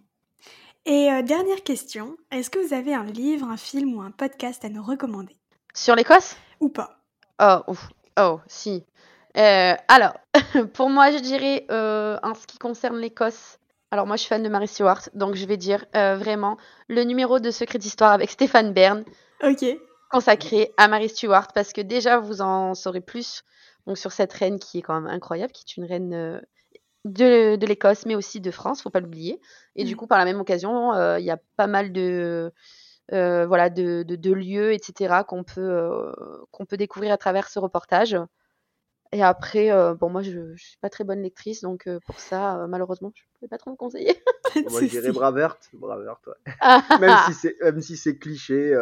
Et euh, dernière question, est-ce que vous avez un livre, un film ou un podcast à nous recommander?
Sur l'Écosse?
Ou pas
Oh, oh, si. Euh, alors, pour moi, je dirais euh, en ce qui concerne l'Écosse. Alors moi, je suis fan de Mary Stewart, donc je vais dire vraiment le numéro de Secret d'Histoire avec Stéphane Bern.
Ok
consacré à Mary Stuart parce que déjà vous en saurez plus donc sur cette reine qui est quand même incroyable, qui est une reine de, de l'Écosse mais aussi de France, faut pas l'oublier. Et du coup par la même occasion, euh, il y a pas mal de euh, voilà de, de, lieux etc qu'on peut qu'on peut découvrir à travers ce reportage. Et après, euh, bon, moi, je, ne suis pas très bonne lectrice, donc euh, pour ça, euh, malheureusement, je ne pouvais pas trop me conseiller.
moi, je dirais Bravert, Bravert, ouais. même si c'est, même si c'est cliché.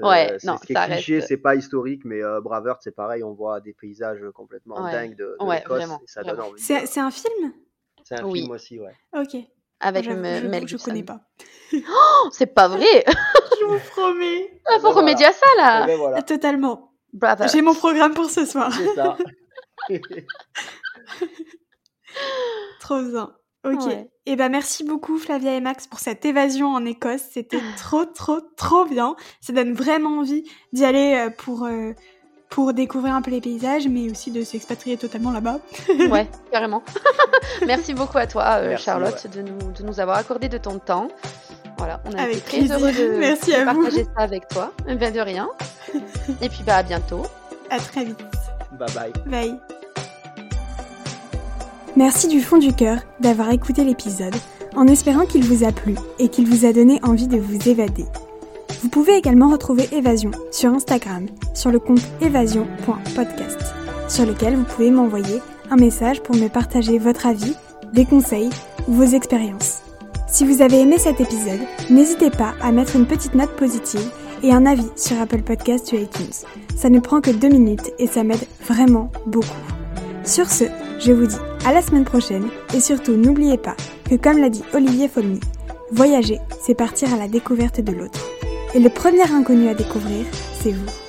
ouais, non,
ce qui est cliché, c'est pas historique, mais Bravert, c'est pareil, on voit des paysages complètement dingues de, de l'Écosse, et ça donne envie.
C'est, un film?
C'est un film aussi, ouais.
Ok.
Avec
je,
Mel
Je connais pas.
oh, c'est pas vrai
Je vous promets.
Il faut remédier à ça, là.
Ben voilà.
Totalement. J'ai mon programme pour ce soir.
C'est ça.
Trop bien. Ok. Et eh ben merci beaucoup Flavia et Max pour cette évasion en Écosse. C'était trop trop trop bien. Ça donne vraiment envie d'y aller euh, pour euh, pour découvrir un peu les paysages, mais aussi de s'expatrier totalement là-bas.
ouais, carrément. merci beaucoup à toi euh, Charlotte de, nous, de nous avoir accordé de ton temps. Voilà, on a été très heureux de,
merci à
partager ça avec toi. Bien de rien. et puis bah à bientôt.
À très vite.
Bye bye.
Bye. Merci du fond du cœur d'avoir écouté l'épisode, en espérant qu'il vous a plu et qu'il vous a donné envie de vous évader. Vous pouvez également retrouver Évasion sur Instagram, sur le compte évasion.podcast, sur lequel vous pouvez m'envoyer un message pour me partager votre avis, des conseils ou vos expériences. Si vous avez aimé cet épisode, n'hésitez pas à mettre une petite note positive et un avis sur Apple Podcast ou iTunes. Ça ne prend que deux minutes et ça m'aide vraiment beaucoup. Sur ce, je vous dis à la semaine prochaine et surtout n'oubliez pas que comme l'a dit Olivier Folmy, voyager, c'est partir à la découverte de l'autre. Et le premier inconnu à découvrir, c'est vous.